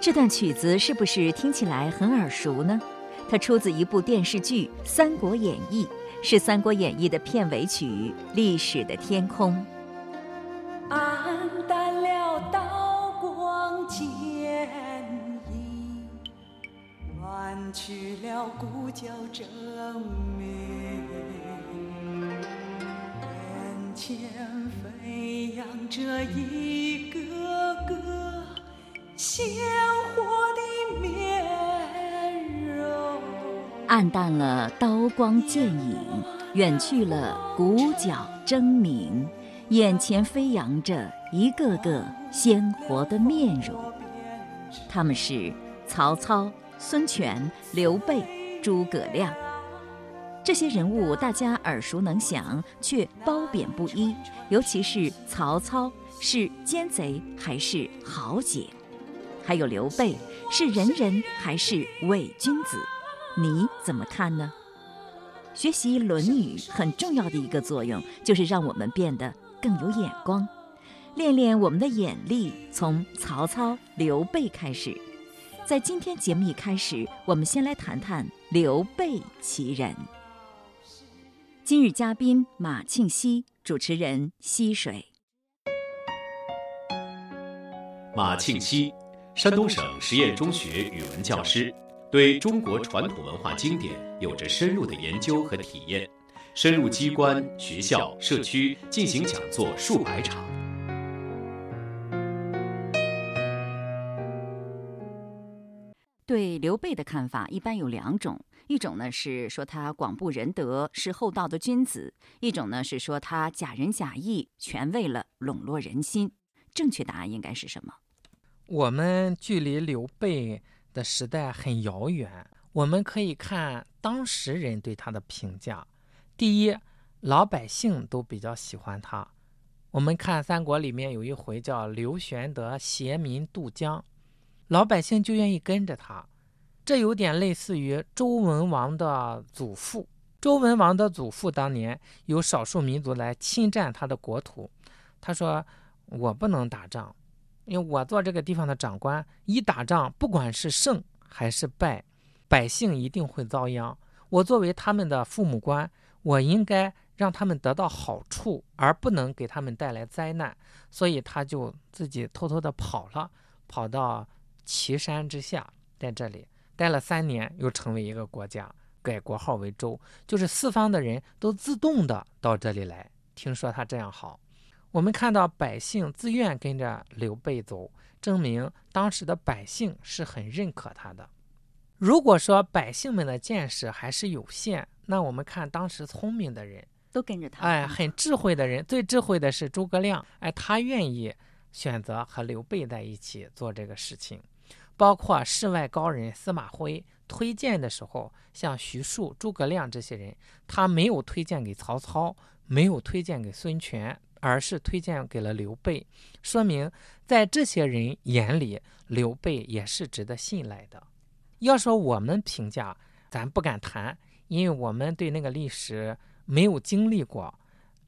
这段曲子是不是听起来很耳熟呢？它出自一部电视剧《三国演义》，是《三国演义》的片尾曲《历史的天空》。暗淡了刀光剑去了鼓角争鸣，眼前飞扬着一个个鲜活的面容。暗淡了刀光剑影，远去了鼓角争鸣，眼前飞扬着一个个鲜活的面容。他们是曹操、孙权、刘备、诸葛亮。这些人物大家耳熟能详，却褒贬不一。尤其是曹操，是奸贼还是豪杰？还有刘备，是仁人还是伪君子？你怎么看呢？学习《论语》很重要的一个作用，就是让我们变得更有眼光，练练我们的眼力。从曹操、刘备开始，在今天节目一开始，我们先来谈谈刘备其人。今日嘉宾马庆西，主持人溪水。马庆西，山东省实验中学语文教师，对中国传统文化经典有着深入的研究和体验，深入机关、学校、社区进行讲座数百场。对刘备的看法一般有两种，一种呢是说他广布仁德，是厚道的君子；一种呢是说他假仁假义，全为了笼络人心。正确答案应该是什么？我们距离刘备的时代很遥远，我们可以看当时人对他的评价。第一，老百姓都比较喜欢他。我们看三国里面有一回叫刘玄德携民渡江，老百姓就愿意跟着他。这有点类似于周文王的祖父。周文王的祖父当年有少数民族来侵占他的国土，他说：“我不能打仗。”因为我做这个地方的长官，一打仗，不管是胜还是败，百姓一定会遭殃。我作为他们的父母官，我应该让他们得到好处，而不能给他们带来灾难。所以他就自己偷偷的跑了，跑到岐山之下，在这里待了三年，又成为一个国家，改国号为周，就是四方的人都自动的到这里来。听说他这样好。我们看到百姓自愿跟着刘备走，证明当时的百姓是很认可他的。如果说百姓们的见识还是有限，那我们看当时聪明的人都跟着他，哎，很智慧的人，最智慧的是诸葛亮，哎，他愿意选择和刘备在一起做这个事情。包括世外高人司马徽推荐的时候，像徐庶、诸葛亮这些人，他没有推荐给曹操，没有推荐给孙权。而是推荐给了刘备，说明在这些人眼里，刘备也是值得信赖的。要说我们评价，咱不敢谈，因为我们对那个历史没有经历过。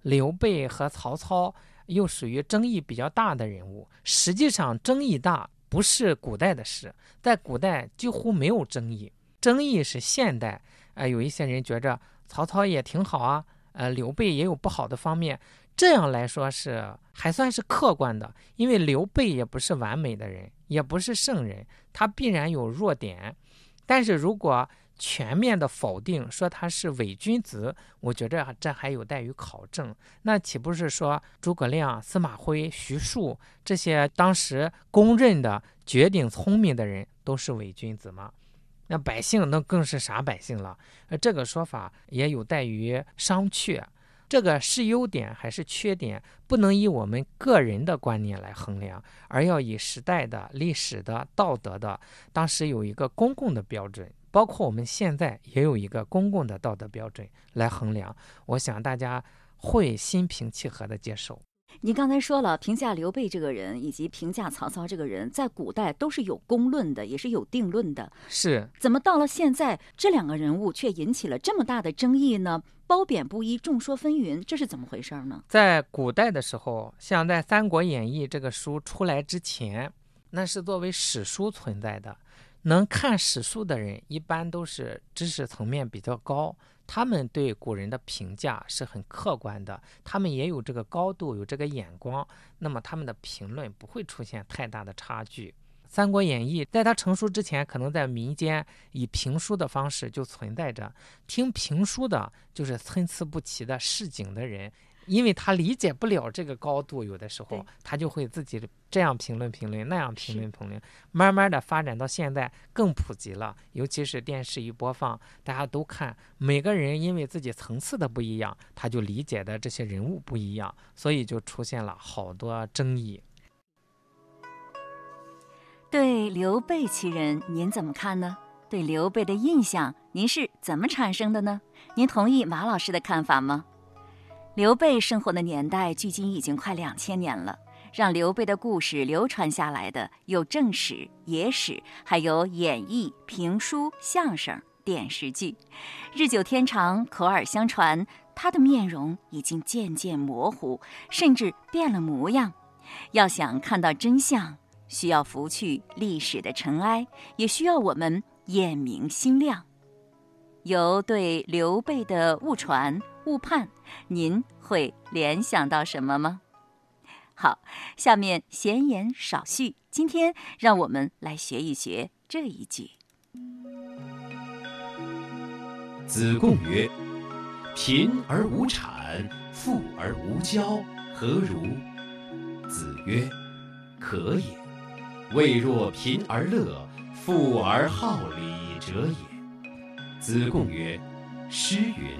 刘备和曹操又属于争议比较大的人物。实际上，争议大不是古代的事，在古代几乎没有争议，争议是现代。呃，有一些人觉着曹操也挺好啊，呃，刘备也有不好的方面。这样来说是还算是客观的，因为刘备也不是完美的人，也不是圣人，他必然有弱点。但是如果全面的否定说他是伪君子，我觉着这还有待于考证。那岂不是说诸葛亮、司马徽、徐庶这些当时公认的绝顶聪明的人都是伪君子吗？那百姓那更是傻百姓了。呃，这个说法也有待于商榷。这个是优点还是缺点，不能以我们个人的观念来衡量，而要以时代的、历史的、道德的，当时有一个公共的标准，包括我们现在也有一个公共的道德标准来衡量。我想大家会心平气和的接受。您刚才说了，评价刘备这个人以及评价曹操这个人，在古代都是有公论的，也是有定论的。是怎么到了现在，这两个人物却引起了这么大的争议呢？褒贬不一，众说纷纭，这是怎么回事呢？在古代的时候，像在《三国演义》这个书出来之前，那是作为史书存在的。能看史书的人，一般都是知识层面比较高，他们对古人的评价是很客观的，他们也有这个高度，有这个眼光，那么他们的评论不会出现太大的差距。《三国演义》在它成书之前，可能在民间以评书的方式就存在着，听评书的就是参差不齐的市井的人。因为他理解不了这个高度，有的时候他就会自己这样评论评论，那样评论评论，慢慢的发展到现在更普及了。尤其是电视一播放，大家都看，每个人因为自己层次的不一样，他就理解的这些人物不一样，所以就出现了好多争议。对刘备其人，您怎么看呢？对刘备的印象，您是怎么产生的呢？您同意马老师的看法吗？刘备生活的年代距今已经快两千年了，让刘备的故事流传下来的有正史、野史，还有演义、评书、相声、电视剧。日久天长，口耳相传，他的面容已经渐渐模糊，甚至变了模样。要想看到真相，需要拂去历史的尘埃，也需要我们眼明心亮。由对刘备的误传。误判，您会联想到什么吗？好，下面闲言少叙，今天让我们来学一学这一句。子贡曰：“贫而无产，富而无骄，何如？”子曰：“可也。未若贫而乐，富而好礼者也。”子贡曰：“诗云。”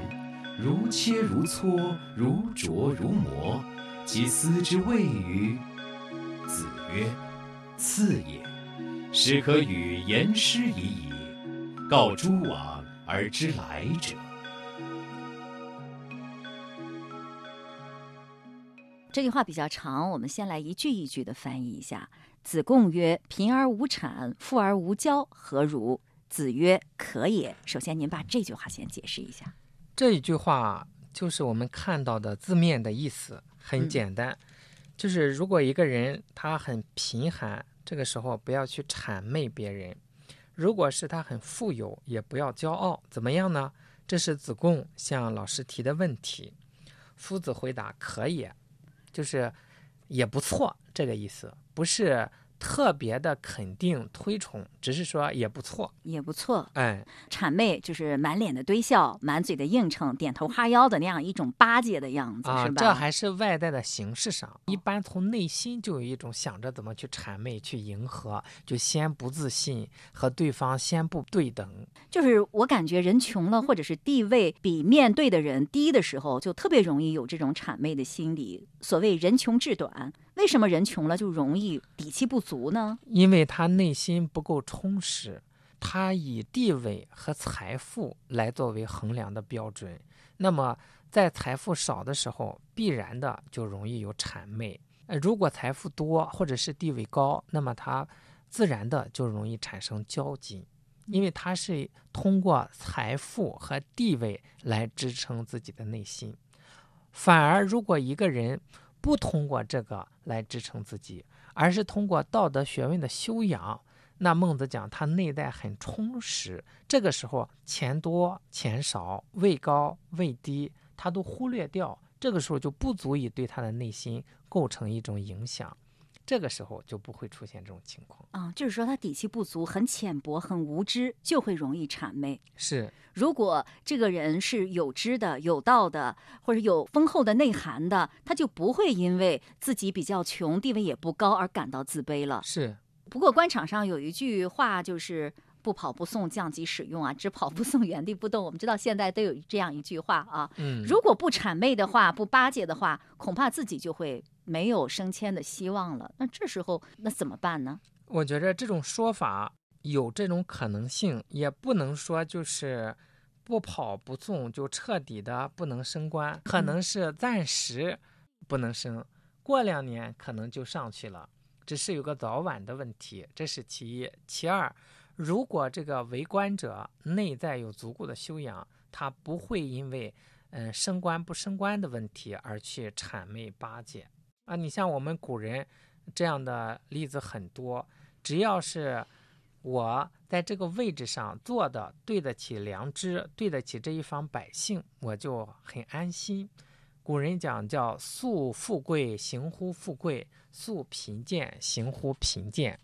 如切如磋，如琢如磨，其斯之谓与？子曰：次也。始可与言师已矣。告诸往而知来者。这句话比较长，我们先来一句一句的翻译一下。子贡曰：“贫而无产，富而无骄，何如？”子曰：“可也。”首先，您把这句话先解释一下。这一句话就是我们看到的字面的意思，很简单，就是如果一个人他很贫寒，这个时候不要去谄媚别人；如果是他很富有，也不要骄傲。怎么样呢？这是子贡向老师提的问题。夫子回答：“可以，就是也不错，这个意思，不是。”特别的肯定推崇，只是说也不错，也不错。哎，谄媚就是满脸的堆笑，满嘴的应承，点头哈腰的那样一种巴结的样子，是吧？这还是外在的形式上，一般从内心就有一种想着怎么去谄媚、去迎合，就先不自信，和对方先不对等。就是我感觉人穷了，或者是地位比面对的人低的时候，就特别容易有这种谄媚的心理。所谓人穷志短。为什么人穷了就容易底气不足呢？因为他内心不够充实，他以地位和财富来作为衡量的标准。那么在财富少的时候，必然的就容易有谄媚；呃，如果财富多或者是地位高，那么他自然的就容易产生交集，因为他是通过财富和地位来支撑自己的内心。反而，如果一个人，不通过这个来支撑自己，而是通过道德学问的修养。那孟子讲他内在很充实，这个时候钱多钱少、位高位低，他都忽略掉，这个时候就不足以对他的内心构成一种影响。这个时候就不会出现这种情况啊，就是说他底气不足，很浅薄，很无知，就会容易谄媚。是，如果这个人是有知的、有道的，或者有丰厚的内涵的，他就不会因为自己比较穷、地位也不高而感到自卑了。是。不过官场上有一句话就是。不跑不送，降级使用啊！只跑不送，原地不动。我们知道现在都有这样一句话啊。嗯，如果不谄媚的话，不巴结的话，恐怕自己就会没有升迁的希望了。那这时候那怎么办呢？我觉着这种说法有这种可能性，也不能说就是不跑不送就彻底的不能升官，可能是暂时不能升。过两年可能就上去了，只是有个早晚的问题，这是其一。其二，如果这个为官者内在有足够的修养，他不会因为嗯升官不升官的问题而去谄媚巴结啊。你像我们古人这样的例子很多，只要是我在这个位置上做的对得起良知，对得起这一方百姓，我就很安心。古人讲叫素富贵行乎富贵，素贫贱行乎贫贱。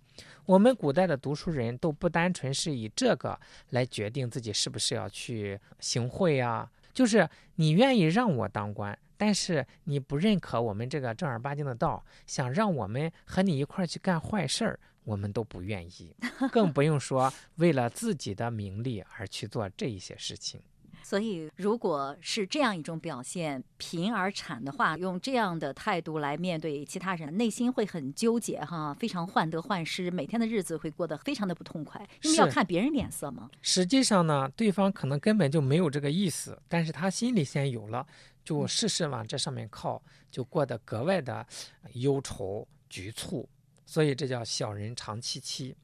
我们古代的读书人都不单纯是以这个来决定自己是不是要去行贿啊，就是你愿意让我当官，但是你不认可我们这个正儿八经的道，想让我们和你一块儿去干坏事儿，我们都不愿意，更不用说为了自己的名利而去做这一些事情。所以，如果是这样一种表现，贫而产的话，用这样的态度来面对其他人，内心会很纠结哈，非常患得患失，每天的日子会过得非常的不痛快，因为要看别人脸色嘛。实际上呢，对方可能根本就没有这个意思，但是他心里先有了，就事事往这上面靠，就过得格外的忧愁局促，所以这叫小人长戚戚。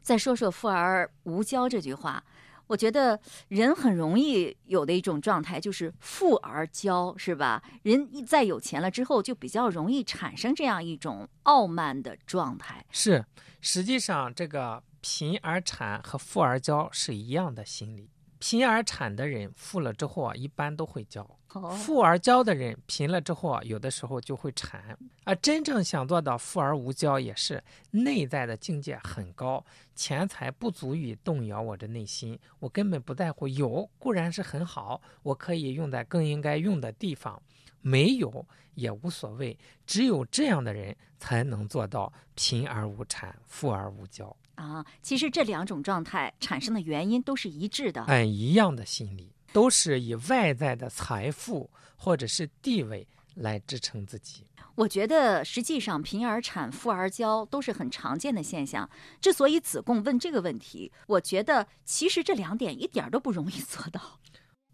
再说说“富而无骄”这句话。我觉得人很容易有的一种状态就是富而骄，是吧？人一在有钱了之后，就比较容易产生这样一种傲慢的状态。是，实际上这个贫而产和富而骄是一样的心理。贫而产的人富了之后啊，一般都会骄；富而骄的人贫了之后啊，有的时候就会馋。而真正想做到富而无骄，也是内在的境界很高，钱财不足以动摇我的内心，我根本不在乎。有固然是很好，我可以用在更应该用的地方；没有也无所谓。只有这样的人才能做到贫而无产，富而无骄。啊，其实这两种状态产生的原因都是一致的，哎，一样的心理，都是以外在的财富或者是地位来支撑自己。我觉得实际上贫而产，富而骄都是很常见的现象。之所以子贡问这个问题，我觉得其实这两点一点都不容易做到。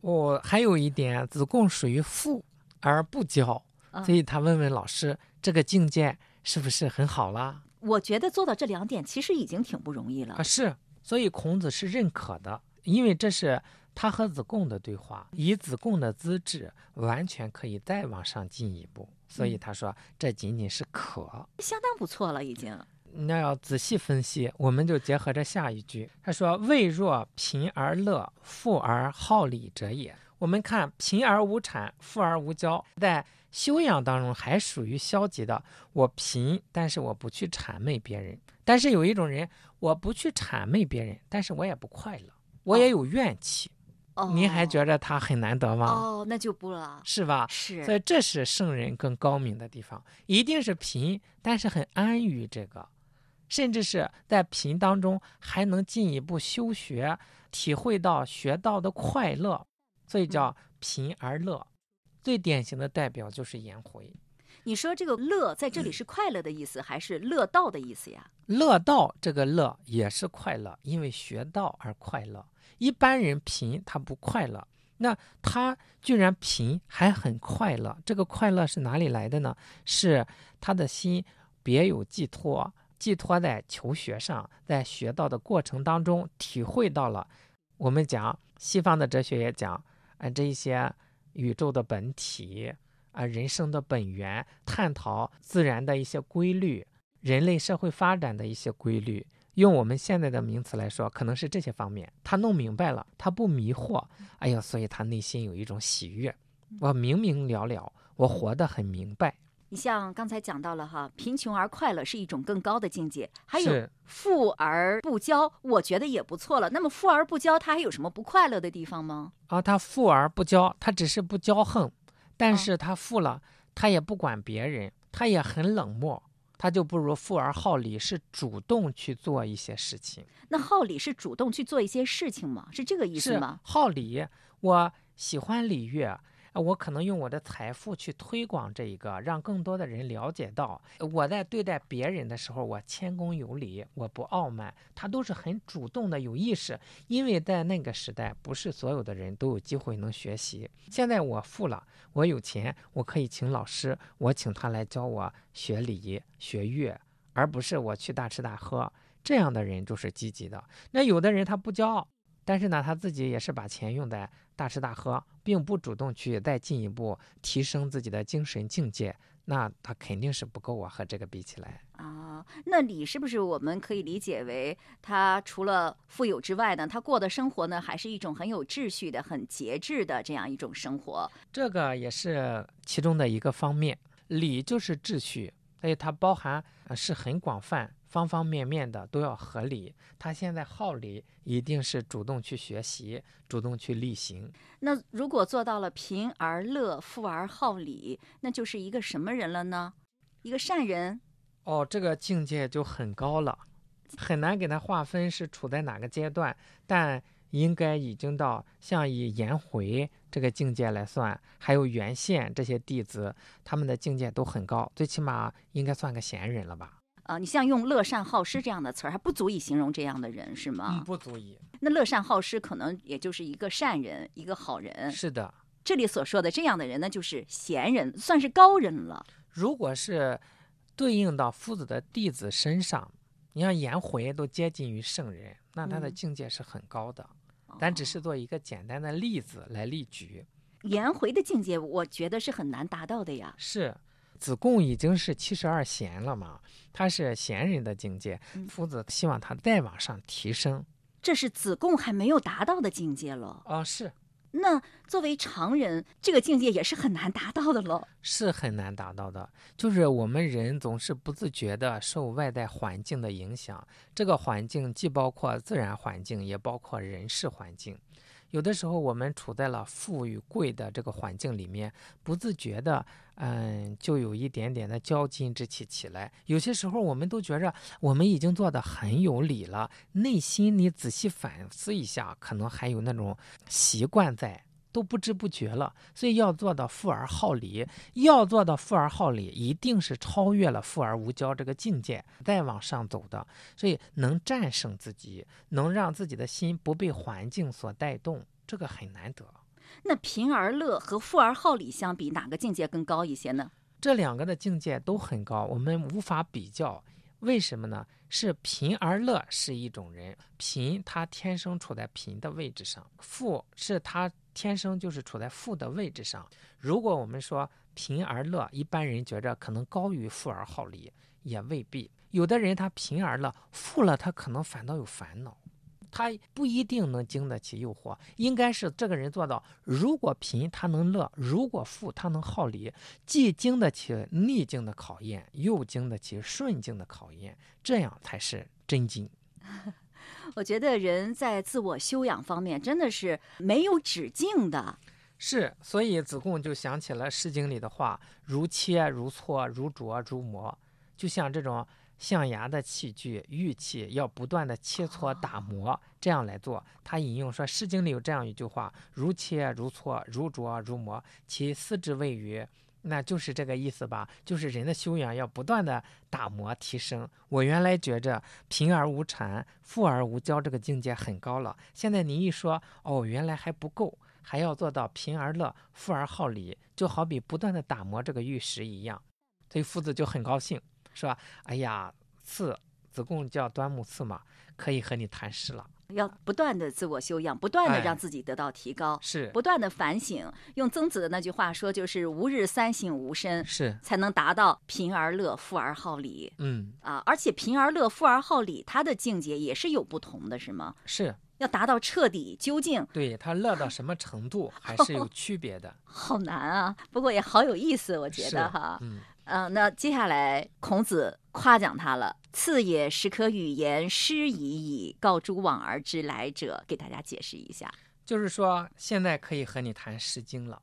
我还有一点，子贡属于富而不骄，所以他问问老师，这个境界是不是很好啦？我觉得做到这两点其实已经挺不容易了啊！是，所以孔子是认可的，因为这是他和子贡的对话，以子贡的资质，完全可以再往上进一步。所以他说，这仅仅是可，相当不错了，已经。那要仔细分析，我们就结合着下一句，他说：“未若贫而乐，富而好礼者也。”我们看贫而无产，富而无骄，在。修养当中还属于消极的，我贫，但是我不去谄媚别人。但是有一种人，我不去谄媚别人，但是我也不快乐，我也有怨气。哦，您还觉得他很难得吗？哦，那就不了，是吧？是。所以这是圣人更高明的地方，一定是贫，但是很安于这个，甚至是在贫当中还能进一步修学，体会到学到的快乐，所以叫贫而乐。最典型的代表就是颜回。你说这个乐在这里是快乐的意思，还是乐道的意思呀？乐道这个乐也是快乐，因为学道而快乐。一般人贫他不快乐，那他居然贫还很快乐，这个快乐是哪里来的呢？是他的心别有寄托，寄托在求学上，在学道的过程当中体会到了。我们讲西方的哲学也讲，啊这一些。宇宙的本体啊，人生的本源，探讨自然的一些规律，人类社会发展的一些规律。用我们现在的名词来说，可能是这些方面，他弄明白了，他不迷惑。哎呀，所以他内心有一种喜悦。我明明了了，我活得很明白。你像刚才讲到了哈，贫穷而快乐是一种更高的境界，还有富而不骄，我觉得也不错了。那么富而不骄，他还有什么不快乐的地方吗？啊，他富而不骄，他只是不骄横，但是他富了，他也不管别人，他也很冷漠，他就不如富而好礼，是主动去做一些事情。那好礼是主动去做一些事情吗？是这个意思吗？好礼，我喜欢礼乐。啊我可能用我的财富去推广这一个，让更多的人了解到，我在对待别人的时候，我谦恭有礼，我不傲慢，他都是很主动的、有意识。因为在那个时代，不是所有的人都有机会能学习。现在我富了，我有钱，我可以请老师，我请他来教我学礼、学乐，而不是我去大吃大喝。这样的人就是积极的。那有的人他不骄傲，但是呢，他自己也是把钱用在大吃大喝，并不主动去再进一步提升自己的精神境界，那他肯定是不够啊，和这个比起来。啊，那礼是不是我们可以理解为，他除了富有之外呢，他过的生活呢，还是一种很有秩序的、很节制的这样一种生活？这个也是其中的一个方面。礼就是秩序，所以它包含呃是很广泛，方方面面的都要合理。他现在好礼，一定是主动去学习，主动去力行。那如果做到了贫而乐、富而好礼，那就是一个什么人了呢？一个善人。哦，这个境界就很高了，很难给他划分是处在哪个阶段，但应该已经到像以颜回这个境界来算，还有原宪这些弟子，他们的境界都很高，最起码应该算个贤人了吧？啊，你像用乐善好施这样的词儿，还不足以形容这样的人，是吗？嗯，不足以。那乐善好施可能也就是一个善人，一个好人。是的，这里所说的这样的人呢，就是贤人，算是高人了。如果是对应到夫子的弟子身上，你像颜回都接近于圣人，那他的嗯境界是很高的。咱只是做一个简单的例子来例举。颜回的境界，我觉得是很难达到的呀。是，子贡已经是七十二贤了嘛，他是贤人的境界，嗯夫子希望他再往上提升。这是子贡还没有达到的境界了。哦，是那作为常人，这个境界也是很难达到的喽。是很难达到的，就是我们人总是不自觉的受外在环境的影响，这个环境既包括自然环境，也包括人事环境。有的时候我们处在了富与贵的这个环境里面，不自觉的，嗯，就有一点点的骄矜之气起来。有些时候我们都觉着我们已经做的很有理了，内心你仔细反思一下，可能还有那种习惯在。都不知不觉了，所以要做到富而好礼，要做到富而好礼，一定是超越了富而无骄这个境界，再往上走的。所以能战胜自己，能让自己的心不被环境所带动，这个很难得。那贫而乐和富而好礼相比，哪个境界更高一些呢？这两个的境界都很高，我们无法比较。为什么呢？是贫而乐是一种人，贫他天生处在贫的位置上，富是他天生就是处在富的位置上。如果我们说贫而乐，一般人觉着可能高于富而好礼，也未必。有的人他贫而乐，富了他可能反倒有烦恼。他不一定能经得起诱惑，应该是这个人做到：如果贫他能乐，如果富他能好礼，既经得起逆境的考验，又经得起顺境的考验，这样才是真经。我觉得人在自我修养方面真的是没有止境的。是，所以子贡就想起了《诗经》里的话：“如切，如磋，如琢，如磨。”就像这种象牙的器具、玉器，要不断的切磋打磨，这样来做。他引用说，《诗经》里有这样一句话：“如切，如磋，如琢，如磨，其斯之谓于。”那就是这个意思吧？就是人的修养要不断的打磨提升。我原来觉着贫而无谄，富而无骄这个境界很高了，现在您一说，哦，原来还不够。还要做到贫而乐，富而好礼，就好比不断的打磨这个玉石一样。所以夫子就很高兴，说：“哎呀，赐子贡叫端木赐嘛，可以和你谈诗了。要不断的自我修养，不断的哎让自己得到提高，是不断的反省。用曾子的那句话说，就是“吾日三省吾身”，是，才能达到贫而乐、富而好礼嗯，啊！而且贫而乐、富而好礼，它的境界也是有不同的，是吗？是要达到彻底究竟，对他乐到什么程度还是有 区别的。好难啊！不过也好有意思，我觉得哈。嗯，嗯、那接下来孔子夸奖他了。次也，时可与言师已矣，告诸往而知来者，给大家解释一下。就是说现在可以和你谈《诗经》了，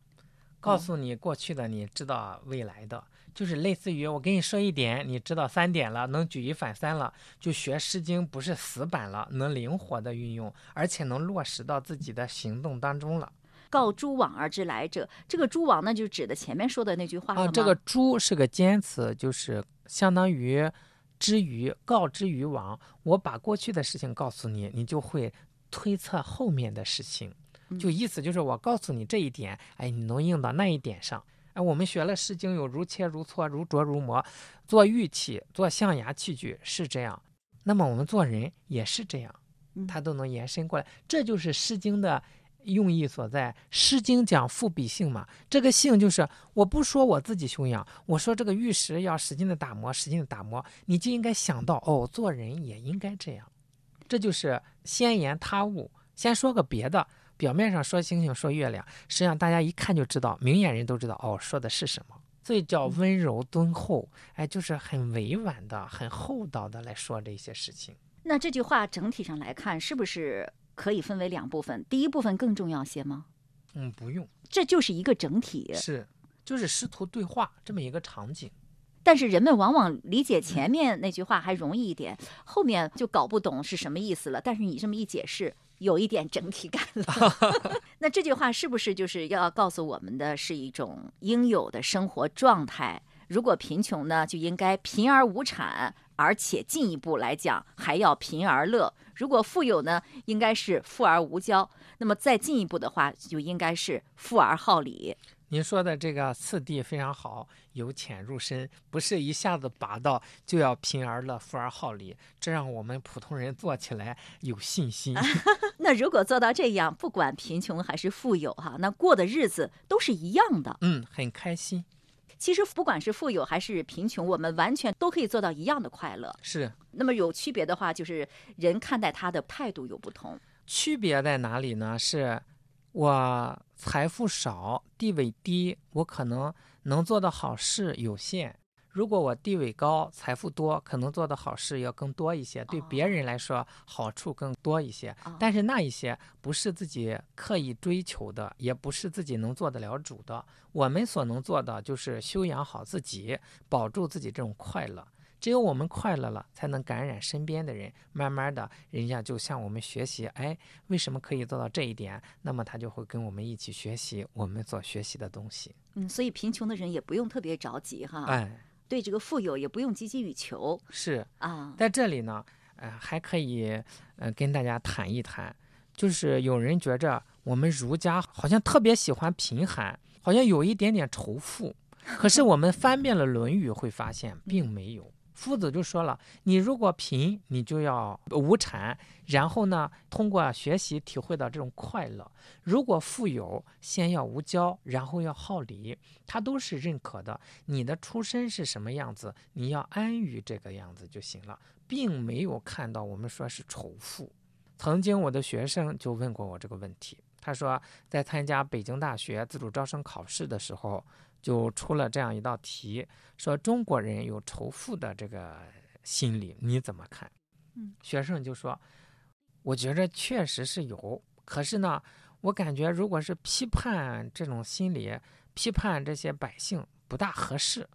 告诉你过去的，你知道未来的，就是类似于我跟你说一点，你知道三点了，能举一反三了，就学《诗经》不是死板了，能灵活的运用，而且能落实到自己的行动当中了。告诸往而知来者。这个诸往，呢就指的前面说的那句话了啊，吗这个“诸”是个尖词，就是相当于之于告之于往。我把过去的事情告诉你，你就会推测后面的事情。就意思就是我告诉你这一点，哎，你能应到那一点上。哎，我们学了《诗经》，有如切如磋，如琢如磨，做玉器，做象牙器具是这样。那么我们做人也是这样，嗯它都能延伸过来。这就是《诗经》的用意所在。《诗经》讲父比性嘛，这个性就是我不说我自己修养，我说这个玉石要使劲的打磨，使劲的打磨，你就应该想到哦，做人也应该这样。这就是先言他物。先说个别的，表面上说星星说月亮，实际上大家一看就知道，明眼人都知道哦，说的是什么。所以叫温柔敦厚，哎，就是很委婉的、很厚道的来说这些事情。那这句话整体上来看，是不是可以分为两部分？第一部分更重要些吗？嗯，不用，这就是一个整体，是就是师徒对话这么一个场景。但是人们往往理解前面那句话还容易一点，后面就搞不懂是什么意思了。但是你这么一解释，有一点整体感了。那这句话是不是就是要告诉我们的是一种应有的生活状态？如果贫穷呢，就应该贫而无产，而且进一步来讲还要贫而乐；如果富有呢，应该是富而无骄。那么再进一步的话，就应该是富而好礼。您说的这个次第非常好，由浅入深，不是一下子拔到就要贫而乐、富而好礼，这让我们普通人做起来有信心。那如果做到这样，不管贫穷还是富有，哈，那过的日子都是一样的。嗯，很开心。其实不管是富有还是贫穷，我们完全都可以做到一样的快乐。是那么有区别的话，就是人看待他的态度有不同。区别在哪里呢？是我财富少，地位低，我可能能做的好事有限。如果我地位高，财富多，可能做的好事要更多一些，对别人来说好处更多一些。哦但是那一些不是自己刻意追求的，也不是自己能做得了主的。我们所能做的就是修养好自己，保住自己这种快乐。只有我们快乐了，才能感染身边的人。慢慢的，人家就向我们学习，哎，为什么可以做到这一点？那么他就会跟我们一起学习我们所学习的东西。嗯，所以贫穷的人也不用特别着急哈，哎，对这个富有也不用汲汲于求是啊。在这里呢，呃，还可以呃跟大家谈一谈，就是有人觉着我们儒家好像特别喜欢贫寒，好像有一点点仇富。可是我们翻遍了《论语》，会发现并没有。夫子就说了：“你如果贫，你就要无产，然后呢，通过学习体会到这种快乐；如果富有，先要无骄，然后要好礼，他都是认可的。你的出身是什么样子，你要安于这个样子就行了，并没有看到我们说是仇富。曾经我的学生就问过我这个问题，他说在参加北京大学自主招生考试的时候。”就出了这样一道题，说中国人有仇富的这个心理，你怎么看？嗯，学生就说，我觉着确实是有，可是呢，我感觉如果是批判这种心理，批判这些百姓不大合适。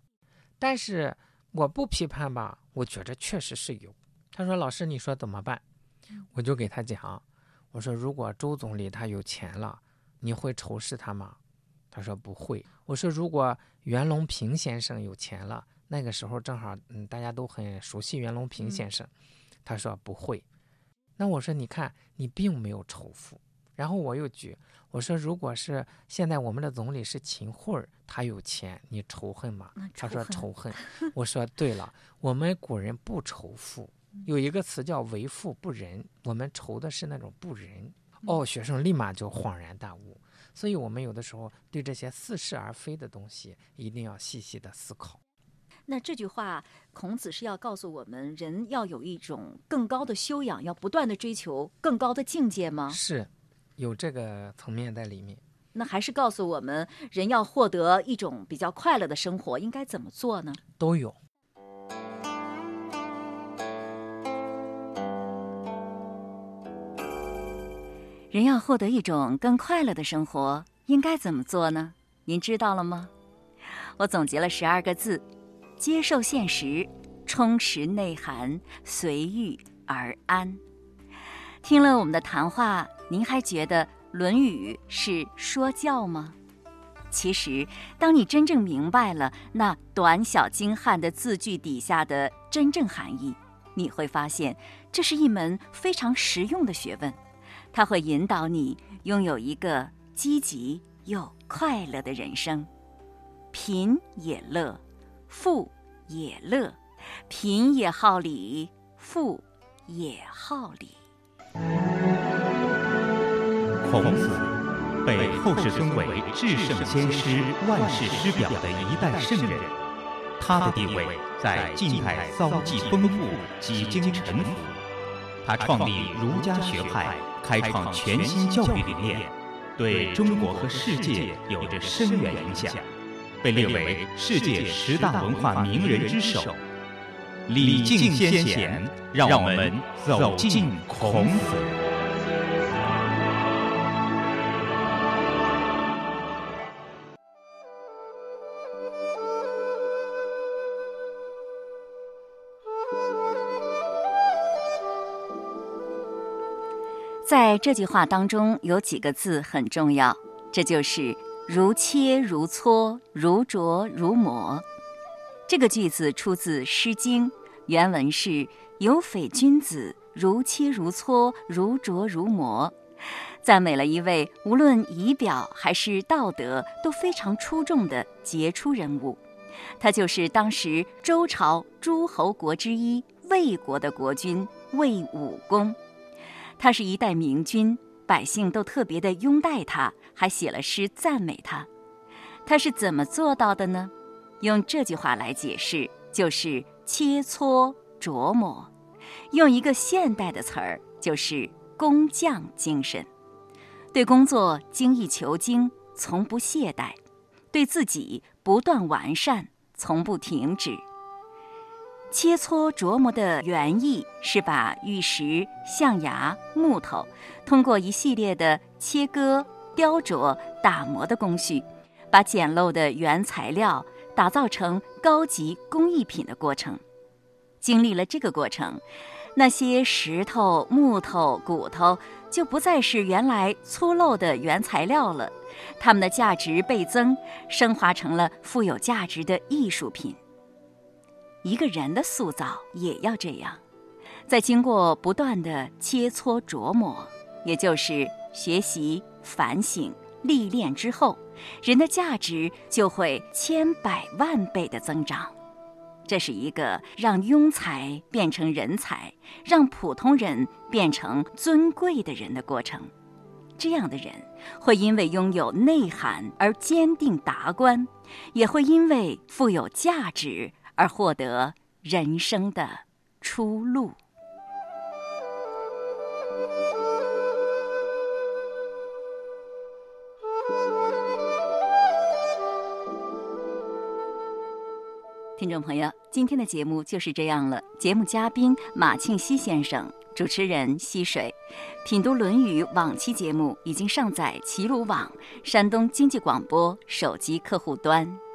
但是我不批判吧，我觉着确实是有。他说：“老师，你说怎么办？”我就给他讲，我说：“如果周总理他有钱了，你会仇视他吗？”他说不会。我说如果袁隆平先生有钱了，那个时候正好，嗯，大家都很熟悉袁隆平先生。他说不会。那我说你看，你并没有仇富。然后我又举，我说如果是现在我们的总理是秦桧儿，他有钱，你仇恨吗？他说仇 恨。我说对了，我们古人不仇富，有一个词叫为富不仁，我们仇的是那种不仁。哦，学生立马就恍然大悟。所以，我们有的时候对这些似是而非的东西，一定要细细的思考。那这句话，孔子是要告诉我们，人要有一种更高的修养，要不断的追求更高的境界吗？是，有这个层面在里面。那还是告诉我们，人要获得一种比较快乐的生活，应该怎么做呢？都有。人要获得一种更快乐的生活，应该怎么做呢？您知道了吗？我总结了十二个字：接受现实，充实内涵，随遇而安。听了我们的谈话，您还觉得《论语》是说教吗？其实，当你真正明白了那短小精悍的字句底下的真正含义，你会发现，这是一门非常实用的学问。它会引导你拥有一个积极又快乐的人生。贫也乐，富也乐，贫也好礼，富也好礼。孔子被后世尊为至圣先师、万世师表的一代圣人，他的地位在晋代遭际丰富，几经沉浮。他创立儒家学派，开创全新教育理念，对中国和世界有着深远影响。被列为世界十大文化名人之首，礼敬先贤，让我们走进孔子。在这句话当中，有几个字很重要，这就是。如切如磋，如琢如磨。这个句子出自《诗经》，原文是“有匪君子，如切如磋，如琢如磨”，赞美了一位无论仪表还是道德都非常出众的杰出人物。他就是当时周朝诸侯国之一魏国的国君魏武公。他是一代明君。百姓都特别的拥戴他，还写了诗赞美他。他是怎么做到的呢？用这句话来解释，就是切磋琢磨。用一个现代的词儿，就是工匠精神。对工作精益求精，从不懈怠；对自己不断完善，从不停止。切磋琢磨的原意是把玉石、象牙、木头，通过一系列的切割、雕琢、打磨的工序，把简陋的原材料打造成高级工艺品的过程。经历了这个过程，那些石头、木头、骨头就不再是原来粗陋的原材料了，它们的价值倍增，升华成了富有价值的艺术品。一个人的塑造也要这样，在经过不断的切磋琢磨，也就是学习、反省、历练之后，人的价值就会千百万倍的增长。这是一个让庸才变成人才，让普通人变成尊贵的人的过程。这样的人会因为拥有内涵而坚定达观，也会因为富有价值。而获得人生的出路。听众朋友，今天的节目就是这样了。节目嘉宾马庆西先生，主持人溪水，品读《论语》往期节目已经上载齐鲁网、山东经济广播手机客户端。